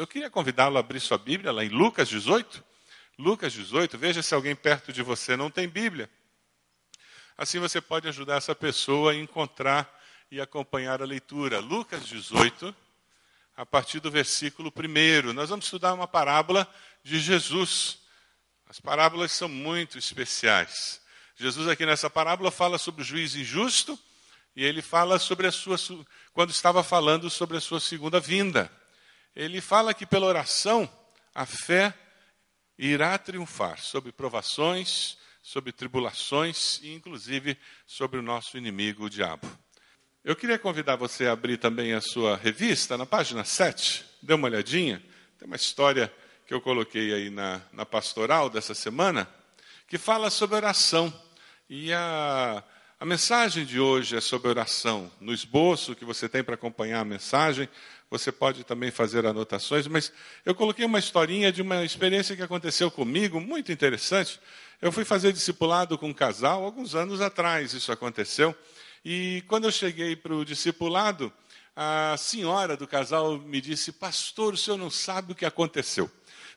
Eu queria convidá-lo a abrir sua Bíblia lá em Lucas 18. Lucas 18, veja se alguém perto de você não tem Bíblia. Assim você pode ajudar essa pessoa a encontrar e acompanhar a leitura. Lucas 18, a partir do versículo 1. Nós vamos estudar uma parábola de Jesus. As parábolas são muito especiais. Jesus, aqui nessa parábola, fala sobre o juiz injusto e ele fala sobre a sua. quando estava falando sobre a sua segunda vinda. Ele fala que pela oração a fé irá triunfar sobre provações, sobre tribulações e, inclusive, sobre o nosso inimigo, o diabo. Eu queria convidar você a abrir também a sua revista, na página 7, dê uma olhadinha. Tem uma história que eu coloquei aí na, na pastoral dessa semana, que fala sobre oração. E a, a mensagem de hoje é sobre oração. No esboço que você tem para acompanhar a mensagem, você pode também fazer anotações, mas eu coloquei uma historinha de uma experiência que aconteceu comigo, muito interessante. Eu fui fazer discipulado com um casal, alguns anos atrás isso aconteceu. E quando eu cheguei para o discipulado, a senhora do casal me disse: Pastor, o senhor não sabe o que aconteceu.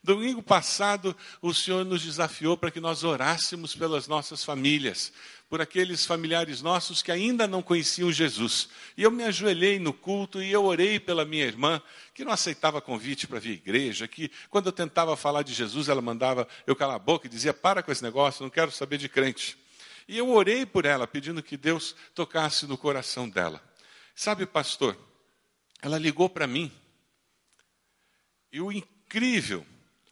Domingo passado, o Senhor nos desafiou para que nós orássemos pelas nossas famílias, por aqueles familiares nossos que ainda não conheciam Jesus. E eu me ajoelhei no culto e eu orei pela minha irmã, que não aceitava convite para vir à igreja, que quando eu tentava falar de Jesus, ela mandava eu calar a boca e dizia: Para com esse negócio, não quero saber de crente. E eu orei por ela, pedindo que Deus tocasse no coração dela. Sabe, pastor, ela ligou para mim. E o incrível,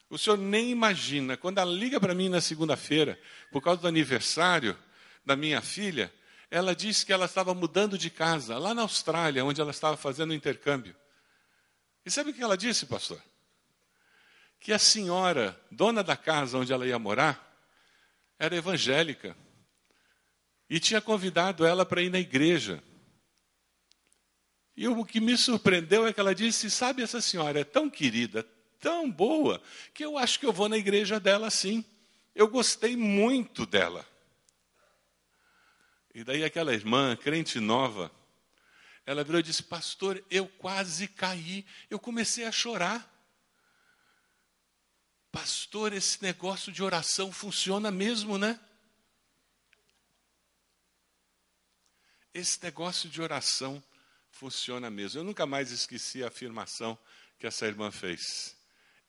o senhor nem imagina, quando ela liga para mim na segunda-feira, por causa do aniversário da minha filha, ela disse que ela estava mudando de casa, lá na Austrália, onde ela estava fazendo o intercâmbio. E sabe o que ela disse, pastor? Que a senhora, dona da casa onde ela ia morar, era evangélica e tinha convidado ela para ir na igreja. E o que me surpreendeu é que ela disse: Sabe, essa senhora é tão querida, tão boa, que eu acho que eu vou na igreja dela sim. Eu gostei muito dela. E daí aquela irmã, crente nova, ela virou e disse: Pastor, eu quase caí, eu comecei a chorar. Pastor, esse negócio de oração funciona mesmo, né? esse negócio de oração funciona mesmo. Eu nunca mais esqueci a afirmação que essa irmã fez.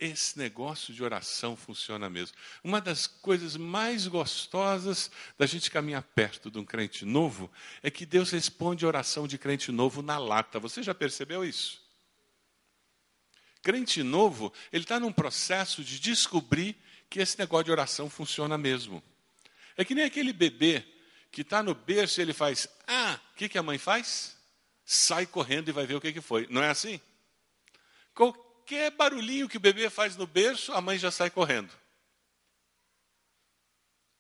Esse negócio de oração funciona mesmo. Uma das coisas mais gostosas da gente caminhar perto de um crente novo é que Deus responde oração de crente novo na lata. Você já percebeu isso? Crente novo, ele está num processo de descobrir que esse negócio de oração funciona mesmo. É que nem aquele bebê que está no berço e ele faz, ah, o que, que a mãe faz? Sai correndo e vai ver o que, que foi. Não é assim? Qualquer barulhinho que o bebê faz no berço, a mãe já sai correndo.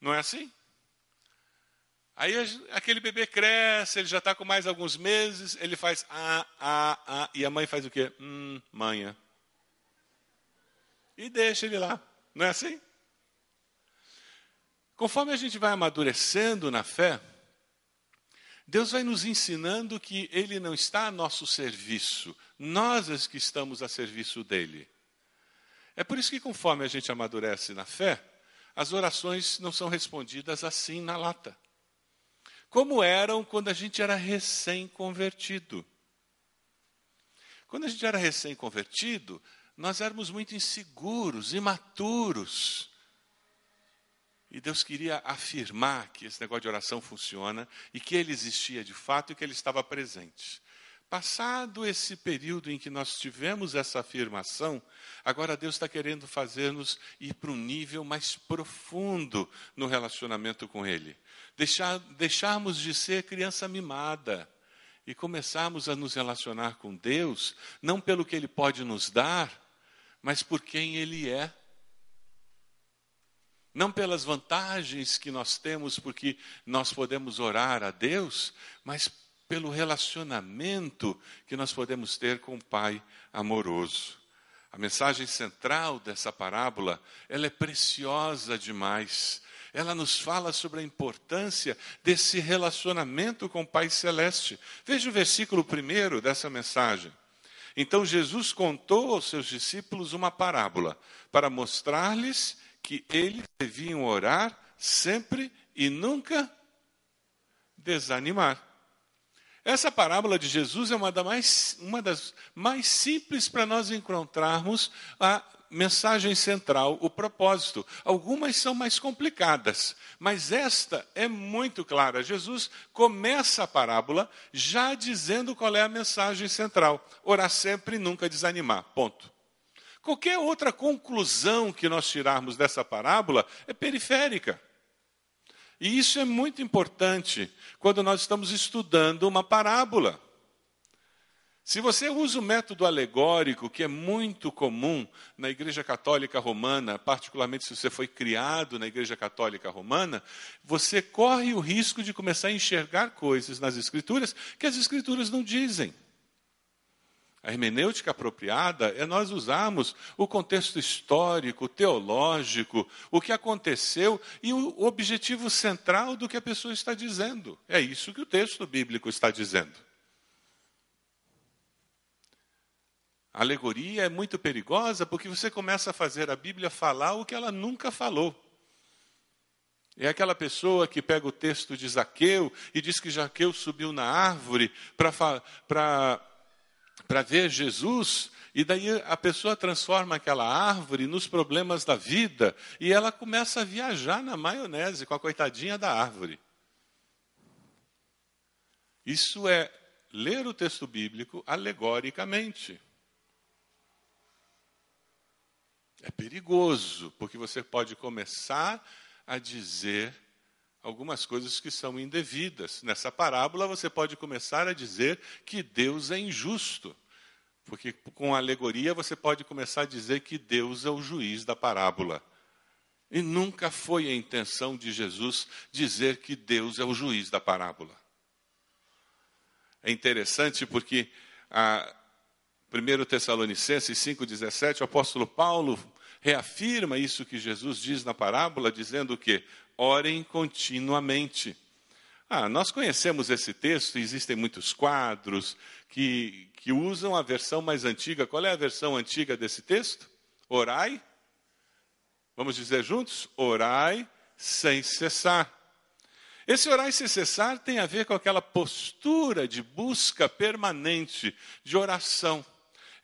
Não é assim? Aí aquele bebê cresce, ele já está com mais alguns meses, ele faz ah, ah, ah, e a mãe faz o quê? Hum, manha. E deixa ele lá. Não é assim? Conforme a gente vai amadurecendo na fé, Deus vai nos ensinando que Ele não está a nosso serviço, nós é que estamos a serviço dEle. É por isso que, conforme a gente amadurece na fé, as orações não são respondidas assim na lata. Como eram quando a gente era recém-convertido. Quando a gente era recém-convertido, nós éramos muito inseguros, imaturos. E Deus queria afirmar que esse negócio de oração funciona e que ele existia de fato e que ele estava presente. Passado esse período em que nós tivemos essa afirmação, agora Deus está querendo fazer-nos ir para um nível mais profundo no relacionamento com Ele. Deixar, deixarmos de ser criança mimada e começarmos a nos relacionar com Deus, não pelo que Ele pode nos dar, mas por quem Ele é não pelas vantagens que nós temos, porque nós podemos orar a Deus, mas pelo relacionamento que nós podemos ter com o Pai amoroso. A mensagem central dessa parábola, ela é preciosa demais. Ela nos fala sobre a importância desse relacionamento com o Pai celeste. Veja o versículo primeiro dessa mensagem. Então Jesus contou aos seus discípulos uma parábola para mostrar-lhes que eles deviam orar sempre e nunca desanimar. Essa parábola de Jesus é uma, da mais, uma das mais simples para nós encontrarmos a mensagem central, o propósito. Algumas são mais complicadas, mas esta é muito clara. Jesus começa a parábola já dizendo qual é a mensagem central: orar sempre e nunca desanimar. Ponto. Qualquer outra conclusão que nós tirarmos dessa parábola é periférica. E isso é muito importante quando nós estamos estudando uma parábola. Se você usa o método alegórico, que é muito comum na Igreja Católica Romana, particularmente se você foi criado na Igreja Católica Romana, você corre o risco de começar a enxergar coisas nas Escrituras que as Escrituras não dizem. A hermenêutica apropriada é nós usarmos o contexto histórico, teológico, o que aconteceu e o objetivo central do que a pessoa está dizendo. É isso que o texto bíblico está dizendo. A alegoria é muito perigosa porque você começa a fazer a Bíblia falar o que ela nunca falou. É aquela pessoa que pega o texto de Zaqueu e diz que Zaqueu subiu na árvore para ver Jesus, e daí a pessoa transforma aquela árvore nos problemas da vida e ela começa a viajar na maionese com a coitadinha da árvore. Isso é ler o texto bíblico alegoricamente. É perigoso, porque você pode começar a dizer algumas coisas que são indevidas. Nessa parábola, você pode começar a dizer que Deus é injusto. Porque com alegoria você pode começar a dizer que Deus é o juiz da parábola. E nunca foi a intenção de Jesus dizer que Deus é o juiz da parábola. É interessante porque a 1 Tessalonicenses 5,17, o apóstolo Paulo reafirma isso que Jesus diz na parábola, dizendo que orem continuamente. Ah, nós conhecemos esse texto, existem muitos quadros que, que usam a versão mais antiga. Qual é a versão antiga desse texto? Orai. Vamos dizer juntos? Orai sem cessar. Esse orar sem cessar tem a ver com aquela postura de busca permanente, de oração.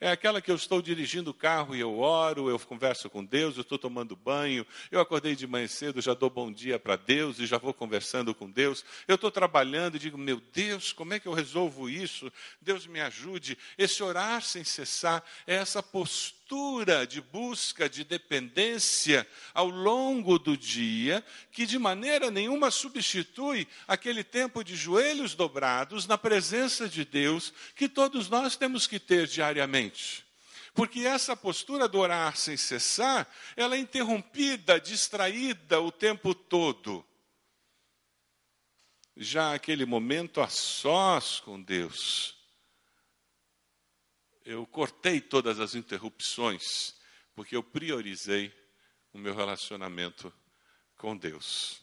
É aquela que eu estou dirigindo o carro e eu oro, eu converso com Deus, eu estou tomando banho, eu acordei de manhã cedo, já dou bom dia para Deus e já vou conversando com Deus. Eu estou trabalhando e digo, meu Deus, como é que eu resolvo isso? Deus me ajude. Esse orar sem cessar é essa postura postura de busca de dependência ao longo do dia, que de maneira nenhuma substitui aquele tempo de joelhos dobrados na presença de Deus que todos nós temos que ter diariamente. Porque essa postura do orar sem cessar, ela é interrompida, distraída o tempo todo. Já aquele momento a sós com Deus, eu cortei todas as interrupções, porque eu priorizei o meu relacionamento com Deus.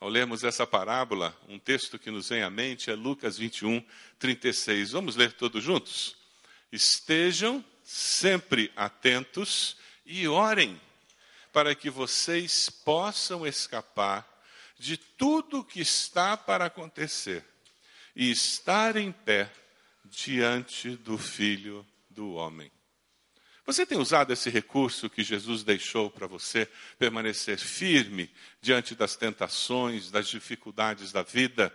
Ao lermos essa parábola, um texto que nos vem à mente é Lucas 21, 36. Vamos ler todos juntos? Estejam sempre atentos e orem, para que vocês possam escapar de tudo que está para acontecer e estar em pé diante do Filho do Homem. Você tem usado esse recurso que Jesus deixou para você permanecer firme diante das tentações, das dificuldades da vida?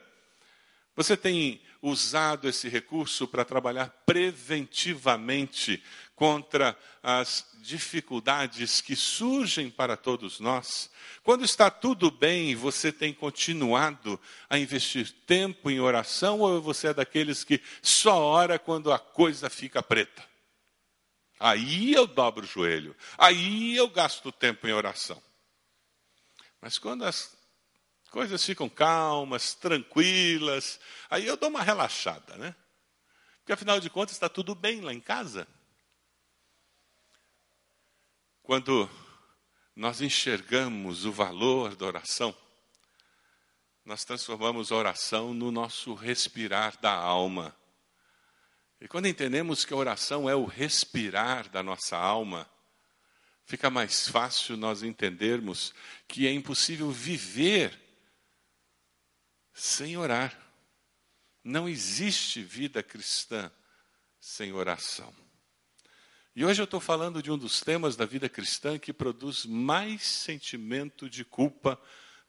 Você tem usado esse recurso para trabalhar preventivamente contra as dificuldades que surgem para todos nós? Quando está tudo bem, você tem continuado a investir tempo em oração ou você é daqueles que só ora quando a coisa fica preta? Aí eu dobro o joelho, aí eu gasto tempo em oração. Mas quando as coisas ficam calmas, tranquilas, aí eu dou uma relaxada, né? Porque afinal de contas está tudo bem lá em casa. Quando nós enxergamos o valor da oração, nós transformamos a oração no nosso respirar da alma. E quando entendemos que a oração é o respirar da nossa alma, fica mais fácil nós entendermos que é impossível viver sem orar. Não existe vida cristã sem oração. E hoje eu estou falando de um dos temas da vida cristã que produz mais sentimento de culpa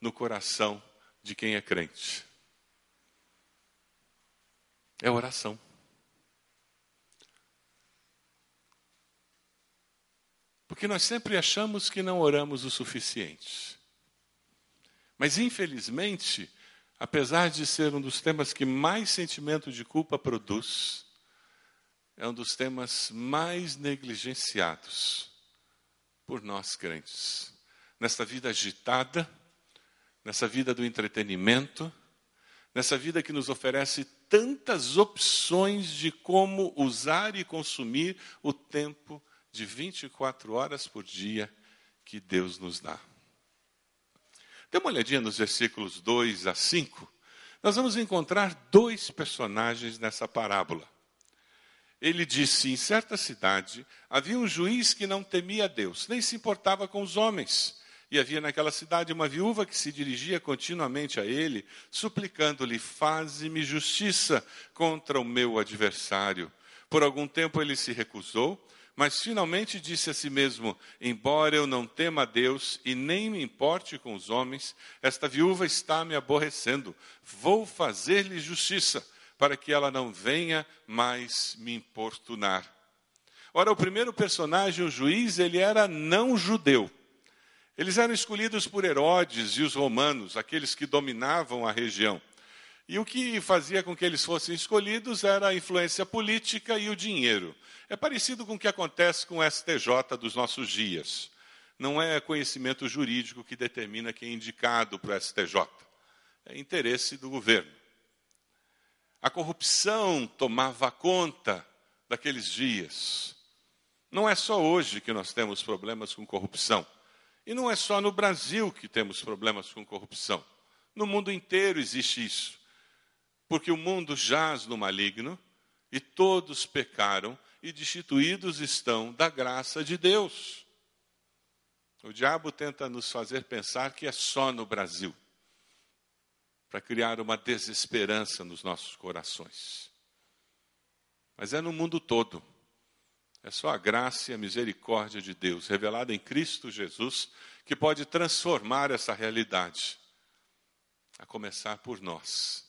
no coração de quem é crente. É oração. Porque nós sempre achamos que não oramos o suficiente. Mas, infelizmente, apesar de ser um dos temas que mais sentimento de culpa produz, é um dos temas mais negligenciados por nós crentes. Nessa vida agitada, nessa vida do entretenimento, nessa vida que nos oferece tantas opções de como usar e consumir o tempo de 24 horas por dia que Deus nos dá. Dê uma olhadinha nos versículos 2 a 5. Nós vamos encontrar dois personagens nessa parábola. Ele disse: Em certa cidade havia um juiz que não temia Deus, nem se importava com os homens. E havia naquela cidade uma viúva que se dirigia continuamente a ele, suplicando-lhe: Faze-me justiça contra o meu adversário. Por algum tempo ele se recusou, mas finalmente disse a si mesmo: Embora eu não tema a Deus e nem me importe com os homens, esta viúva está me aborrecendo. Vou fazer-lhe justiça, para que ela não venha mais me importunar. Ora, o primeiro personagem, o juiz, ele era não judeu. Eles eram escolhidos por Herodes e os romanos, aqueles que dominavam a região. E o que fazia com que eles fossem escolhidos era a influência política e o dinheiro. É parecido com o que acontece com o STJ dos nossos dias. Não é conhecimento jurídico que determina quem é indicado para o STJ. É interesse do governo. A corrupção tomava conta daqueles dias. Não é só hoje que nós temos problemas com corrupção. E não é só no Brasil que temos problemas com corrupção. No mundo inteiro existe isso porque o mundo jaz no maligno e todos pecaram e destituídos estão da graça de Deus. O diabo tenta nos fazer pensar que é só no Brasil, para criar uma desesperança nos nossos corações. Mas é no mundo todo. É só a graça e a misericórdia de Deus, revelada em Cristo Jesus, que pode transformar essa realidade, a começar por nós.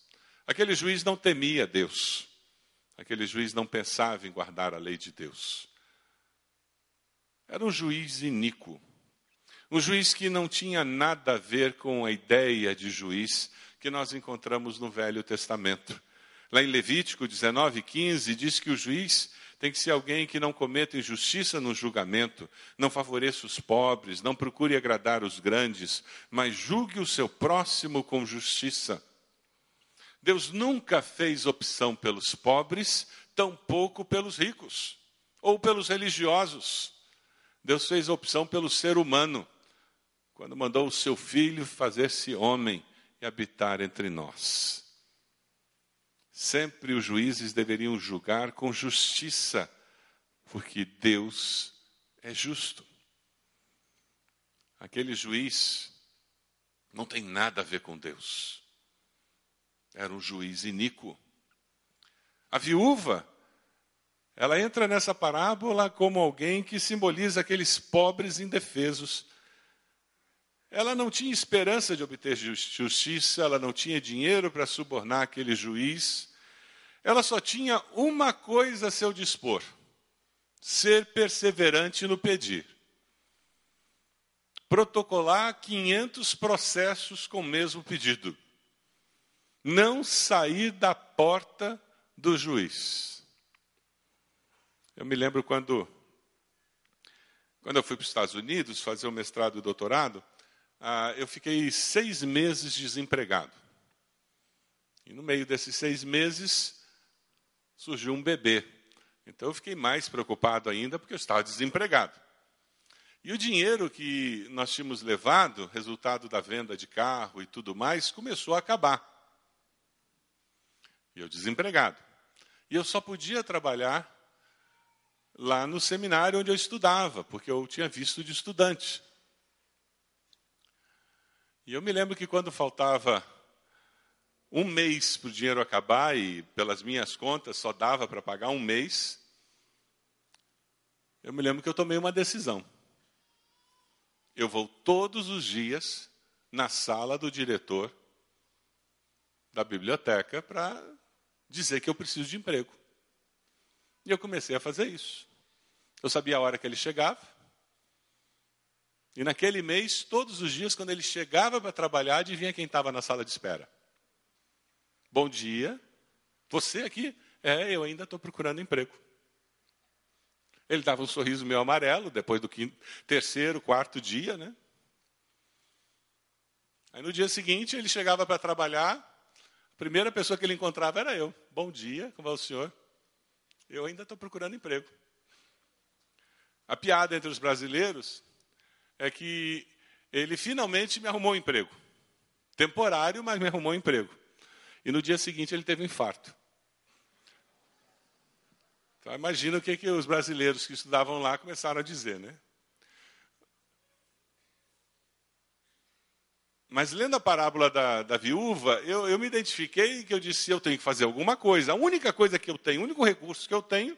Aquele juiz não temia Deus. Aquele juiz não pensava em guardar a lei de Deus. Era um juiz iníquo. Um juiz que não tinha nada a ver com a ideia de juiz que nós encontramos no Velho Testamento. Lá em Levítico 19, 15, diz que o juiz tem que ser alguém que não cometa injustiça no julgamento, não favoreça os pobres, não procure agradar os grandes, mas julgue o seu próximo com justiça. Deus nunca fez opção pelos pobres, tampouco pelos ricos ou pelos religiosos. Deus fez opção pelo ser humano, quando mandou o seu filho fazer-se homem e habitar entre nós. Sempre os juízes deveriam julgar com justiça, porque Deus é justo. Aquele juiz não tem nada a ver com Deus era um juiz iníquo. A viúva, ela entra nessa parábola como alguém que simboliza aqueles pobres indefesos. Ela não tinha esperança de obter justiça, ela não tinha dinheiro para subornar aquele juiz. Ela só tinha uma coisa a seu dispor: ser perseverante no pedir. Protocolar 500 processos com o mesmo pedido não sair da porta do juiz. Eu me lembro quando, quando eu fui para os Estados Unidos fazer o mestrado e doutorado, ah, eu fiquei seis meses desempregado. E no meio desses seis meses surgiu um bebê. Então eu fiquei mais preocupado ainda porque eu estava desempregado. E o dinheiro que nós tínhamos levado, resultado da venda de carro e tudo mais, começou a acabar. E eu desempregado. E eu só podia trabalhar lá no seminário onde eu estudava, porque eu tinha visto de estudante. E eu me lembro que quando faltava um mês para o dinheiro acabar, e pelas minhas contas só dava para pagar um mês, eu me lembro que eu tomei uma decisão. Eu vou todos os dias na sala do diretor da biblioteca para dizer que eu preciso de emprego. E eu comecei a fazer isso. Eu sabia a hora que ele chegava. E naquele mês, todos os dias, quando ele chegava para trabalhar, adivinha quem estava na sala de espera? Bom dia. Você aqui? É, eu ainda estou procurando emprego. Ele dava um sorriso meio amarelo, depois do quinto, terceiro, quarto dia, né? Aí no dia seguinte, ele chegava para trabalhar, a primeira pessoa que ele encontrava era eu. Bom dia, como vai o senhor? Eu ainda estou procurando emprego. A piada entre os brasileiros é que ele finalmente me arrumou um emprego. Temporário, mas me arrumou um emprego. E no dia seguinte ele teve um infarto. Então imagina o que, que os brasileiros que estudavam lá começaram a dizer, né? Mas lendo a parábola da, da viúva, eu, eu me identifiquei que eu disse, eu tenho que fazer alguma coisa. A única coisa que eu tenho, o único recurso que eu tenho,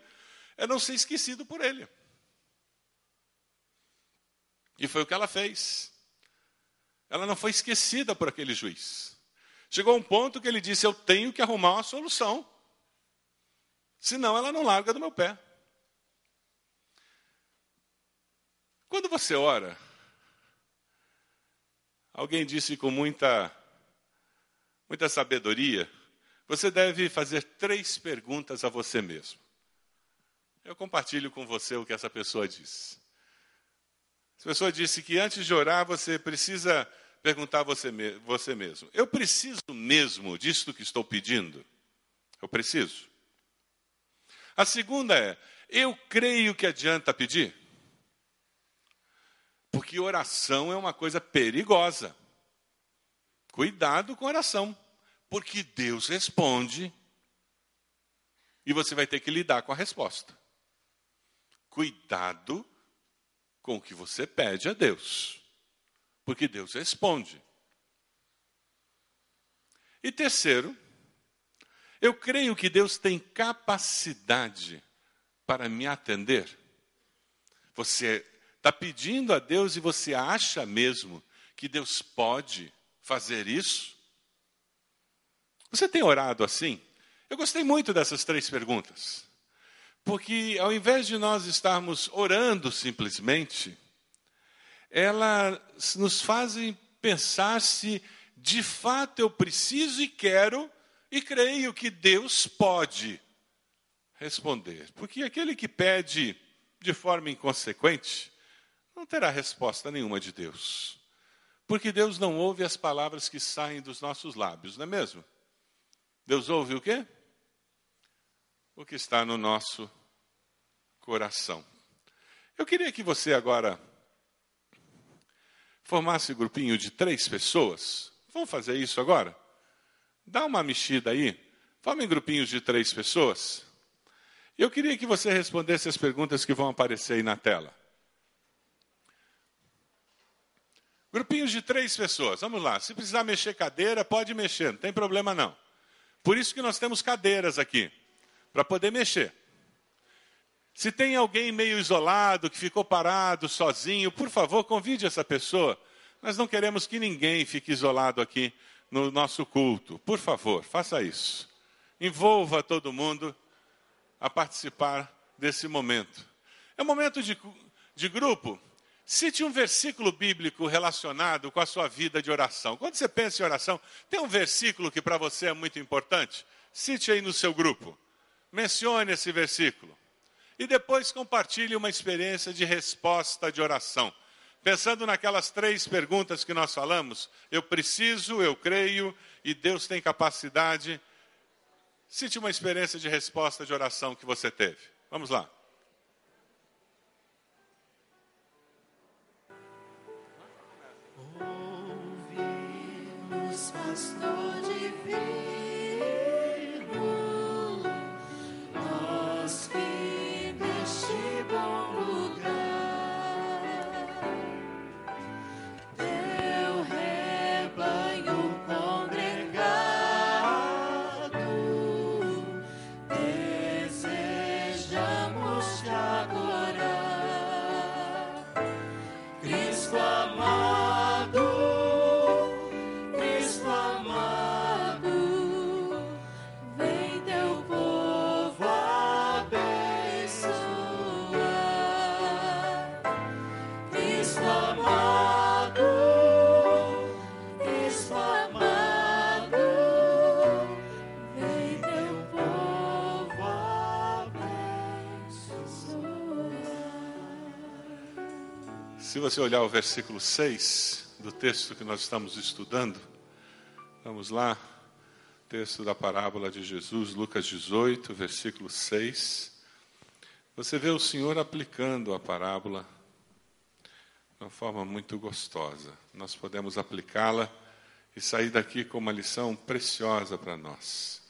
é não ser esquecido por ele. E foi o que ela fez. Ela não foi esquecida por aquele juiz. Chegou um ponto que ele disse: Eu tenho que arrumar uma solução. Senão ela não larga do meu pé. Quando você ora, alguém disse com muita, muita sabedoria, você deve fazer três perguntas a você mesmo. Eu compartilho com você o que essa pessoa disse. Essa pessoa disse que antes de orar você precisa perguntar a você, você mesmo: Eu preciso mesmo disto que estou pedindo? Eu preciso. A segunda é: Eu creio que adianta pedir? Porque oração é uma coisa perigosa. Cuidado com oração, porque Deus responde e você vai ter que lidar com a resposta. Cuidado com o que você pede a Deus, porque Deus responde. E terceiro, eu creio que Deus tem capacidade para me atender. Você está pedindo a Deus e você acha mesmo que Deus pode fazer isso? Você tem orado assim? Eu gostei muito dessas três perguntas. Porque ao invés de nós estarmos orando simplesmente, elas nos fazem pensar se de fato eu preciso e quero e creio que Deus pode responder. Porque aquele que pede de forma inconsequente não terá resposta nenhuma de Deus. Porque Deus não ouve as palavras que saem dos nossos lábios, não é mesmo? Deus ouve o quê? O que está no nosso coração. Eu queria que você agora formasse um grupinho de três pessoas. Vamos fazer isso agora? Dá uma mexida aí. Forme grupinhos de três pessoas. Eu queria que você respondesse as perguntas que vão aparecer aí na tela. Grupinhos de três pessoas. Vamos lá. Se precisar mexer cadeira, pode mexer, não tem problema não. Por isso que nós temos cadeiras aqui, para poder mexer. Se tem alguém meio isolado, que ficou parado, sozinho, por favor, convide essa pessoa. Nós não queremos que ninguém fique isolado aqui no nosso culto. Por favor, faça isso. Envolva todo mundo a participar desse momento. É um momento de, de grupo. Cite um versículo bíblico relacionado com a sua vida de oração. Quando você pensa em oração, tem um versículo que para você é muito importante? Cite aí no seu grupo. Mencione esse versículo e depois compartilhe uma experiência de resposta de oração. Pensando naquelas três perguntas que nós falamos, eu preciso, eu creio e Deus tem capacidade. Cite uma experiência de resposta de oração que você teve. Vamos lá. Ouve-nos, pastor divino Se você olhar o versículo 6 do texto que nós estamos estudando, vamos lá, texto da parábola de Jesus, Lucas 18, versículo 6. Você vê o Senhor aplicando a parábola de uma forma muito gostosa. Nós podemos aplicá-la e sair daqui com uma lição preciosa para nós.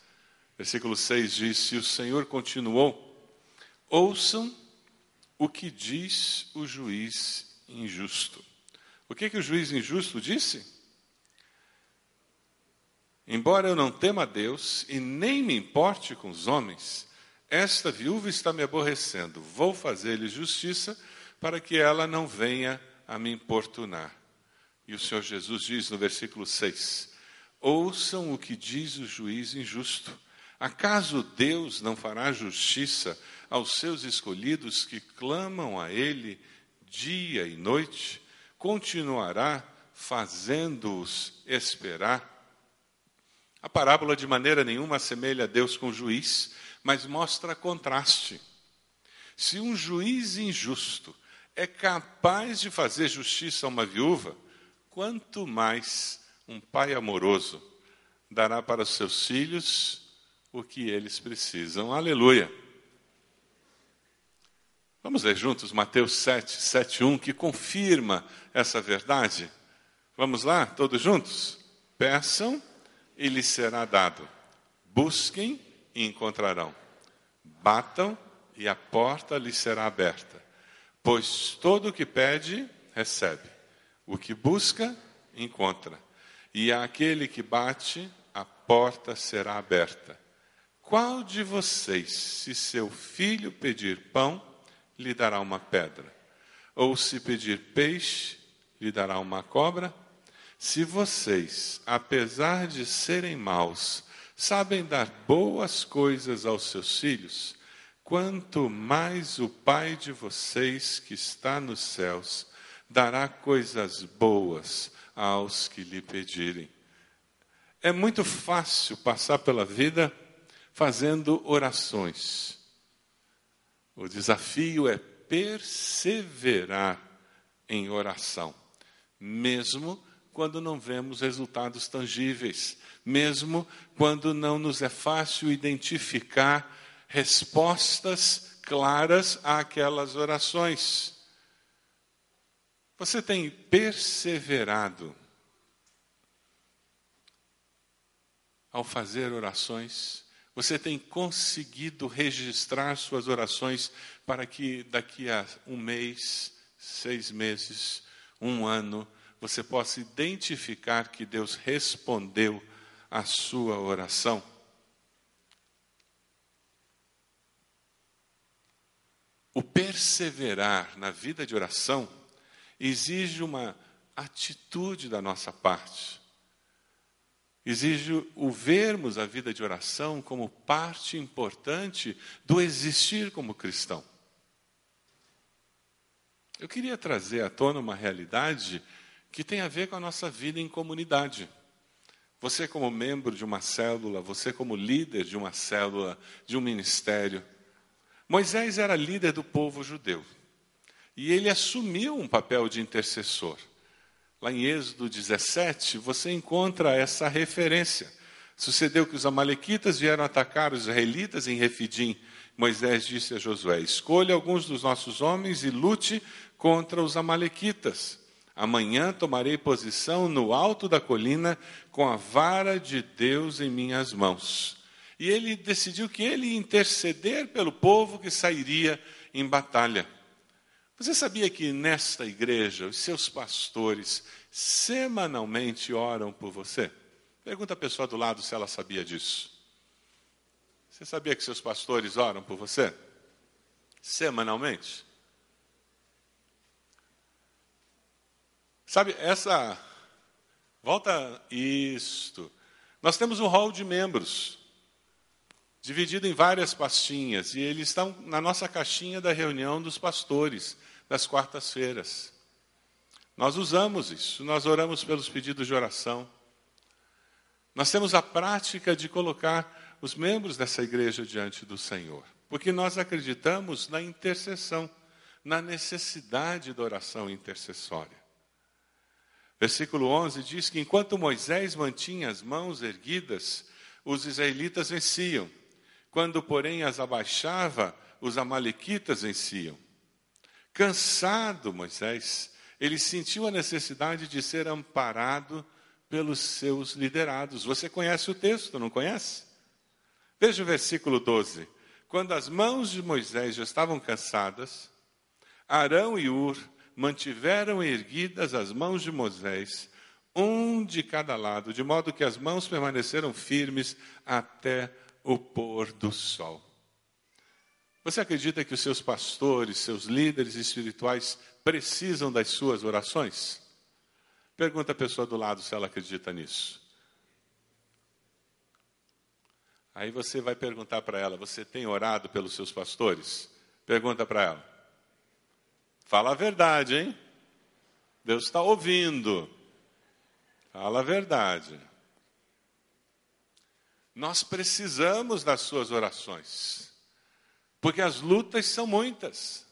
Versículo 6 diz: Se o Senhor continuou, ouçam o que diz o juiz injusto. O que, que o juiz injusto disse? Embora eu não tema a Deus e nem me importe com os homens, esta viúva está me aborrecendo. Vou fazer-lhe justiça para que ela não venha a me importunar. E o Senhor Jesus diz no versículo 6: Ouçam o que diz o juiz injusto. Acaso Deus não fará justiça aos seus escolhidos que clamam a Ele dia e noite? Continuará fazendo-os esperar? A parábola de maneira nenhuma assemelha a Deus com juiz, mas mostra contraste. Se um juiz injusto é capaz de fazer justiça a uma viúva, quanto mais um pai amoroso dará para os seus filhos o que eles precisam. Aleluia. Vamos ler juntos Mateus 7, 7, 1, que confirma essa verdade. Vamos lá, todos juntos? Peçam e lhes será dado. Busquem e encontrarão. Batam e a porta lhes será aberta. Pois todo o que pede, recebe. O que busca, encontra. E àquele que bate, a porta será aberta. Qual de vocês, se seu filho pedir pão, lhe dará uma pedra? Ou se pedir peixe, lhe dará uma cobra? Se vocês, apesar de serem maus, sabem dar boas coisas aos seus filhos, quanto mais o Pai de vocês que está nos céus dará coisas boas aos que lhe pedirem. É muito fácil passar pela vida fazendo orações. O desafio é perseverar em oração, mesmo quando não vemos resultados tangíveis, mesmo quando não nos é fácil identificar respostas claras àquelas orações. Você tem perseverado ao fazer orações? Você tem conseguido registrar suas orações para que daqui a um mês, seis meses, um ano, você possa identificar que Deus respondeu à sua oração? O perseverar na vida de oração exige uma atitude da nossa parte exige o vermos a vida de oração como parte importante do existir como cristão. Eu queria trazer à tona uma realidade que tem a ver com a nossa vida em comunidade. Você, como membro de uma célula, você, como líder de uma célula, de um ministério. Moisés era líder do povo judeu e ele assumiu um papel de intercessor. Lá em Êxodo 17, você encontra essa referência. Sucedeu que os amalequitas vieram atacar os israelitas em Refidim. Moisés disse a Josué: Escolha alguns dos nossos homens e lute contra os amalequitas. Amanhã tomarei posição no alto da colina com a vara de Deus em minhas mãos. E ele decidiu que ele ia interceder pelo povo que sairia em batalha. Você sabia que nesta igreja os seus pastores semanalmente oram por você? Pergunta a pessoa do lado se ela sabia disso. Você sabia que seus pastores oram por você? Semanalmente? Sabe, essa. Volta isto. Nós temos um hall de membros, dividido em várias pastinhas, e eles estão na nossa caixinha da reunião dos pastores das quartas-feiras. Nós usamos isso, nós oramos pelos pedidos de oração. Nós temos a prática de colocar os membros dessa igreja diante do Senhor, porque nós acreditamos na intercessão, na necessidade da oração intercessória. Versículo 11 diz que enquanto Moisés mantinha as mãos erguidas, os israelitas venciam. Quando, porém, as abaixava, os amalequitas venciam. Cansado, Moisés, ele sentiu a necessidade de ser amparado pelos seus liderados. Você conhece o texto, não conhece? Veja o versículo 12. Quando as mãos de Moisés já estavam cansadas, Arão e Ur mantiveram erguidas as mãos de Moisés, um de cada lado, de modo que as mãos permaneceram firmes até o pôr do sol. Você acredita que os seus pastores, seus líderes espirituais precisam das suas orações? Pergunta a pessoa do lado se ela acredita nisso. Aí você vai perguntar para ela: Você tem orado pelos seus pastores? Pergunta para ela. Fala a verdade, hein? Deus está ouvindo. Fala a verdade. Nós precisamos das suas orações, porque as lutas são muitas.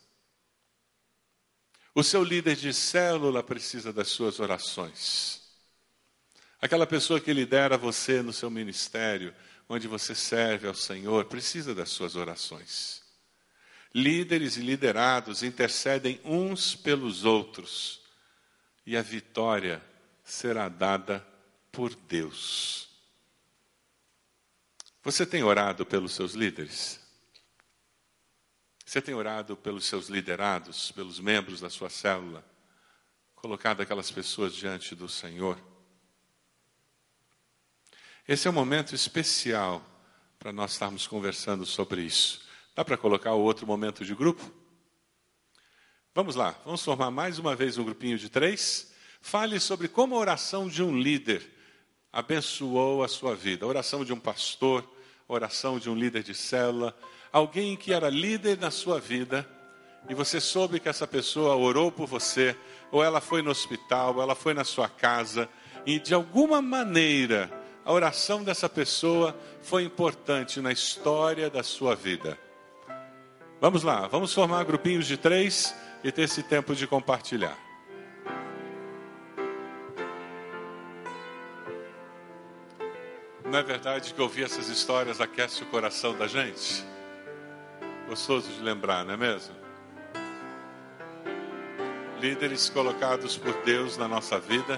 O seu líder de célula precisa das suas orações. Aquela pessoa que lidera você no seu ministério, onde você serve ao Senhor, precisa das suas orações. Líderes e liderados intercedem uns pelos outros, e a vitória será dada por Deus. Você tem orado pelos seus líderes? Você tem orado pelos seus liderados, pelos membros da sua célula? Colocado aquelas pessoas diante do Senhor? Esse é um momento especial para nós estarmos conversando sobre isso. Dá para colocar outro momento de grupo? Vamos lá, vamos formar mais uma vez um grupinho de três. Fale sobre como a oração de um líder abençoou a sua vida. A oração de um pastor, oração de um líder de célula, alguém que era líder na sua vida e você soube que essa pessoa orou por você, ou ela foi no hospital, ou ela foi na sua casa, e de alguma maneira a oração dessa pessoa foi importante na história da sua vida. Vamos lá, vamos formar grupinhos de três e ter esse tempo de compartilhar. Não é verdade que ouvir essas histórias aquece o coração da gente? Gostoso de lembrar, não é mesmo? Líderes colocados por Deus na nossa vida,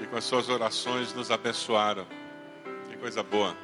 que com as suas orações nos abençoaram. Que coisa boa.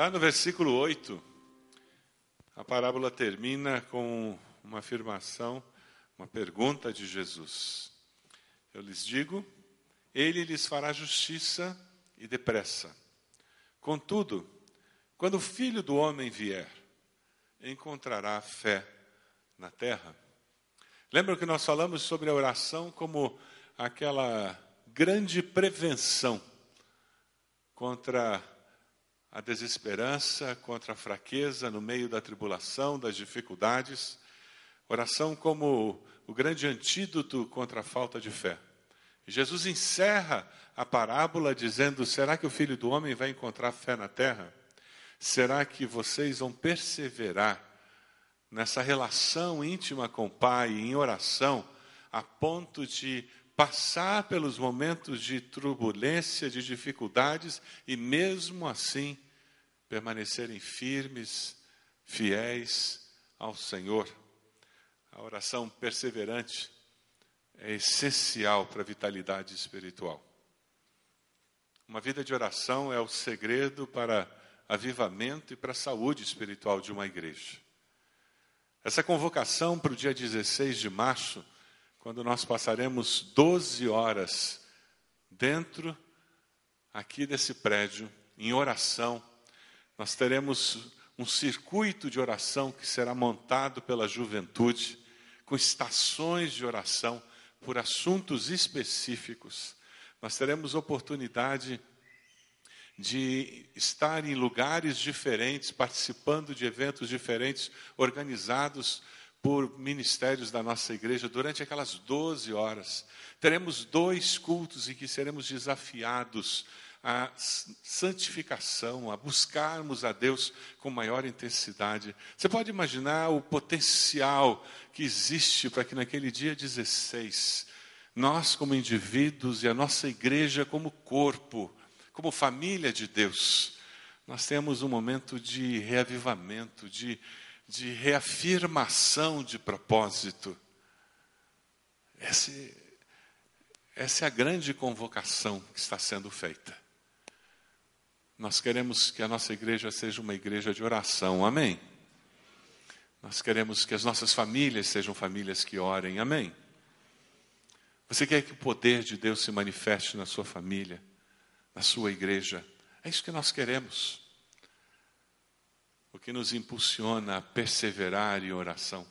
Lá no versículo 8, a parábola termina com uma afirmação, uma pergunta de Jesus. Eu lhes digo, ele lhes fará justiça e depressa. Contudo, quando o filho do homem vier, encontrará fé na terra? Lembram que nós falamos sobre a oração como aquela grande prevenção contra a desesperança, contra a fraqueza no meio da tribulação, das dificuldades. Oração como o grande antídoto contra a falta de fé. Jesus encerra a parábola dizendo: Será que o filho do homem vai encontrar fé na terra? Será que vocês vão perseverar nessa relação íntima com o Pai, em oração, a ponto de passar pelos momentos de turbulência, de dificuldades e mesmo assim permanecerem firmes, fiéis ao Senhor? A oração perseverante é essencial para a vitalidade espiritual. Uma vida de oração é o segredo para avivamento e para a saúde espiritual de uma igreja. Essa convocação para o dia 16 de março, quando nós passaremos 12 horas dentro aqui desse prédio, em oração, nós teremos um circuito de oração que será montado pela juventude, com estações de oração por assuntos específicos. Nós teremos oportunidade de estar em lugares diferentes, participando de eventos diferentes, organizados por ministérios da nossa igreja durante aquelas 12 horas. Teremos dois cultos em que seremos desafiados à santificação, a buscarmos a Deus com maior intensidade. Você pode imaginar o potencial que existe para que naquele dia 16, nós como indivíduos e a nossa igreja como corpo, como família de Deus, nós temos um momento de reavivamento, de, de reafirmação de propósito. Essa, essa é a grande convocação que está sendo feita. Nós queremos que a nossa igreja seja uma igreja de oração, amém? Nós queremos que as nossas famílias sejam famílias que orem, amém? Você quer que o poder de Deus se manifeste na sua família? na sua igreja. É isso que nós queremos. O que nos impulsiona a perseverar em oração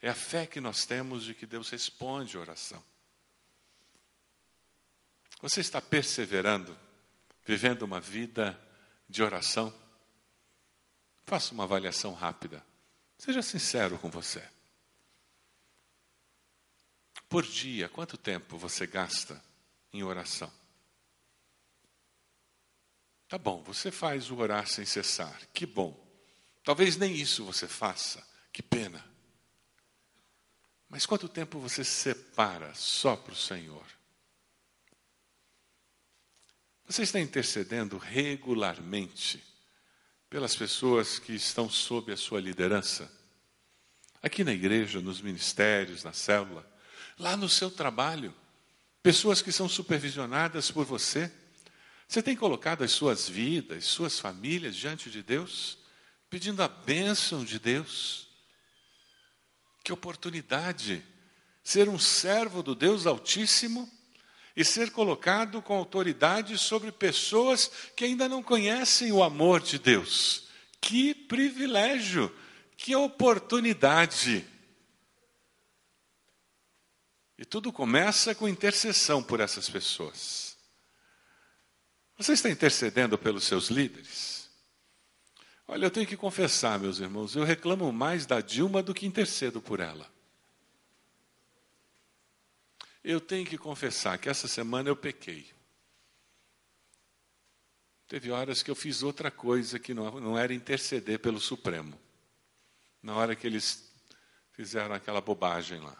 é a fé que nós temos de que Deus responde a oração. Você está perseverando, vivendo uma vida de oração? Faça uma avaliação rápida. Seja sincero com você. Por dia, quanto tempo você gasta em oração? Tá bom, você faz o orar sem cessar, que bom. Talvez nem isso você faça, que pena. Mas quanto tempo você separa só para o Senhor? Você está intercedendo regularmente pelas pessoas que estão sob a sua liderança? Aqui na igreja, nos ministérios, na célula, lá no seu trabalho, pessoas que são supervisionadas por você? Você tem colocado as suas vidas, suas famílias diante de Deus, pedindo a bênção de Deus? Que oportunidade! Ser um servo do Deus Altíssimo e ser colocado com autoridade sobre pessoas que ainda não conhecem o amor de Deus. Que privilégio! Que oportunidade! E tudo começa com intercessão por essas pessoas. Você está intercedendo pelos seus líderes? Olha, eu tenho que confessar, meus irmãos, eu reclamo mais da Dilma do que intercedo por ela. Eu tenho que confessar que essa semana eu pequei. Teve horas que eu fiz outra coisa que não, não era interceder pelo Supremo. Na hora que eles fizeram aquela bobagem lá.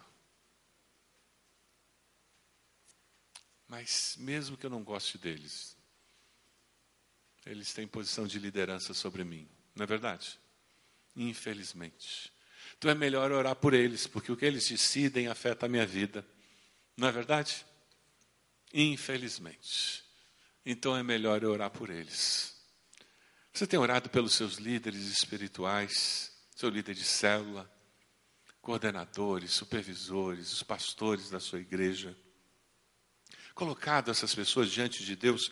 Mas mesmo que eu não goste deles, eles têm posição de liderança sobre mim, não é verdade? Infelizmente. Então é melhor orar por eles, porque o que eles decidem afeta a minha vida, não é verdade? Infelizmente. Então é melhor orar por eles. Você tem orado pelos seus líderes espirituais, seu líder de célula, coordenadores, supervisores, os pastores da sua igreja. Colocado essas pessoas diante de Deus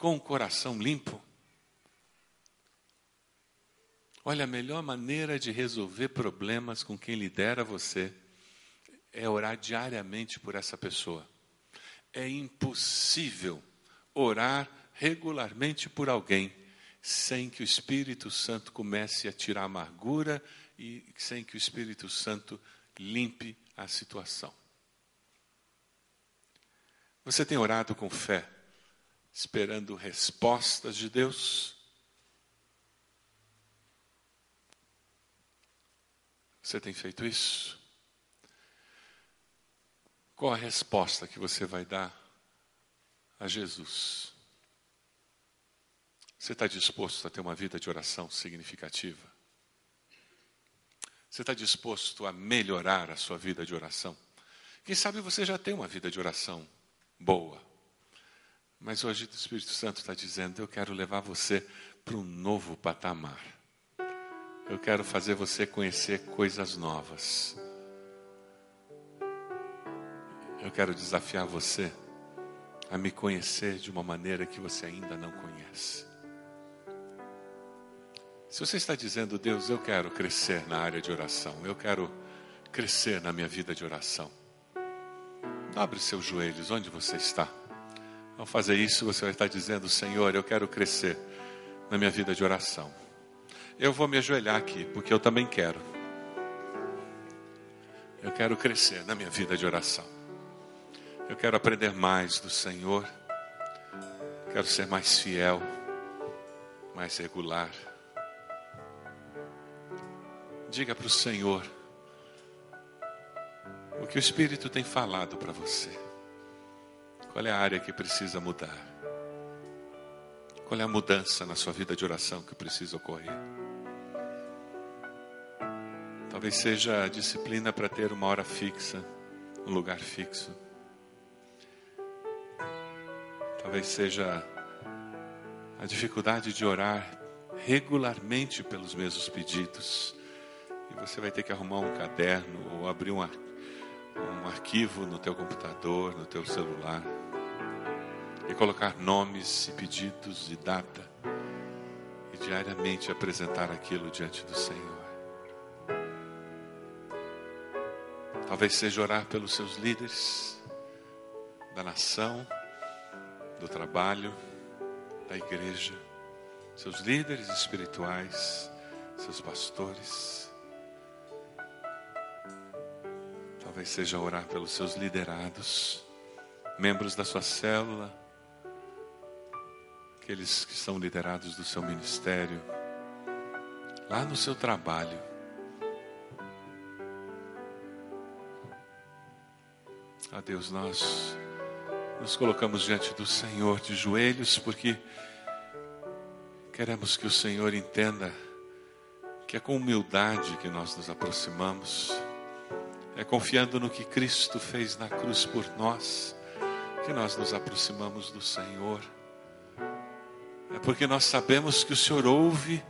com o coração limpo. Olha, a melhor maneira de resolver problemas com quem lidera você é orar diariamente por essa pessoa. É impossível orar regularmente por alguém sem que o Espírito Santo comece a tirar amargura e sem que o Espírito Santo limpe a situação. Você tem orado com fé, esperando respostas de Deus? Você tem feito isso? Qual a resposta que você vai dar a Jesus? Você está disposto a ter uma vida de oração significativa? Você está disposto a melhorar a sua vida de oração? Quem sabe você já tem uma vida de oração boa, mas hoje o Espírito Santo está dizendo: Eu quero levar você para um novo patamar. Eu quero fazer você conhecer coisas novas. Eu quero desafiar você a me conhecer de uma maneira que você ainda não conhece. Se você está dizendo, Deus, eu quero crescer na área de oração, eu quero crescer na minha vida de oração, abre seus joelhos onde você está. Ao fazer isso, você vai estar dizendo, Senhor, eu quero crescer na minha vida de oração. Eu vou me ajoelhar aqui, porque eu também quero. Eu quero crescer na minha vida de oração. Eu quero aprender mais do Senhor. Quero ser mais fiel, mais regular. Diga para o Senhor o que o Espírito tem falado para você. Qual é a área que precisa mudar? Qual é a mudança na sua vida de oração que precisa ocorrer? Talvez seja a disciplina para ter uma hora fixa, um lugar fixo. Talvez seja a dificuldade de orar regularmente pelos mesmos pedidos. E você vai ter que arrumar um caderno ou abrir um, um arquivo no teu computador, no teu celular. E colocar nomes e pedidos e data. E diariamente apresentar aquilo diante do Senhor. Talvez seja orar pelos seus líderes da nação do trabalho, da igreja, seus líderes espirituais, seus pastores. Talvez seja orar pelos seus liderados, membros da sua célula, aqueles que são liderados do seu ministério, lá no seu trabalho. A Deus, nós nos colocamos diante do Senhor de joelhos, porque queremos que o Senhor entenda que é com humildade que nós nos aproximamos, é confiando no que Cristo fez na cruz por nós, que nós nos aproximamos do Senhor. É porque nós sabemos que o Senhor ouve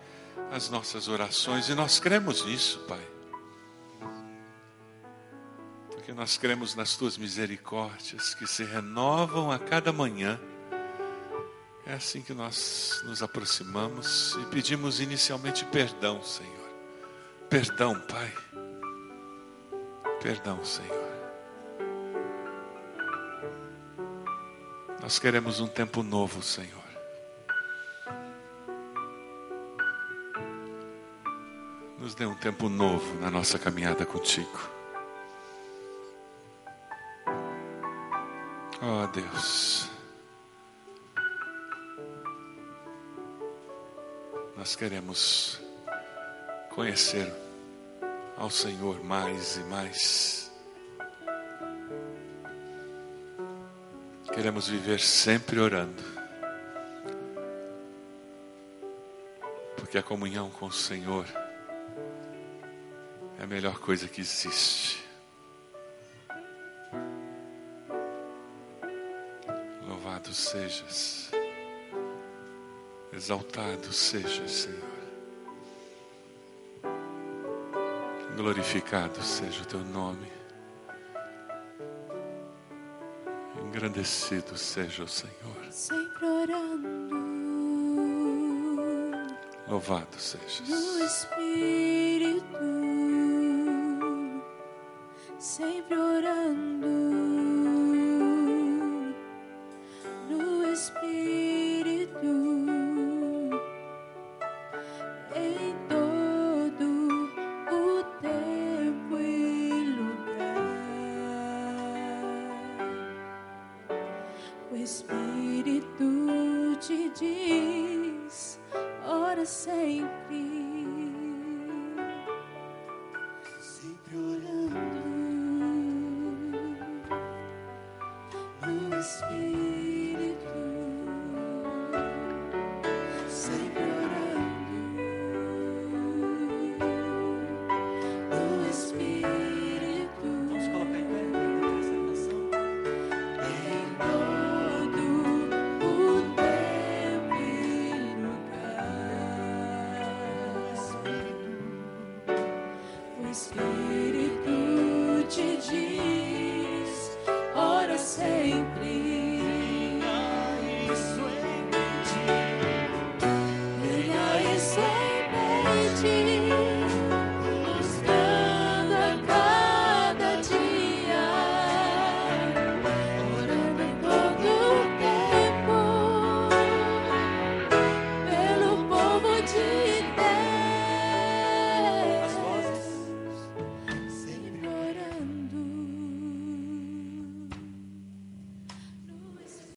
as nossas orações e nós cremos nisso, Pai porque nós cremos nas tuas misericórdias que se renovam a cada manhã. É assim que nós nos aproximamos e pedimos inicialmente perdão, Senhor. Perdão, Pai. Perdão, Senhor. Nós queremos um tempo novo, Senhor. Nos dê um tempo novo na nossa caminhada contigo. Oh Deus, nós queremos conhecer ao Senhor mais e mais. Queremos viver sempre orando, porque a comunhão com o Senhor é a melhor coisa que existe. Louvado sejas. Exaltado seja, Senhor. Glorificado seja o teu nome. Engrandecido seja o Senhor. Sempre orando Louvado sejas. no Espírito,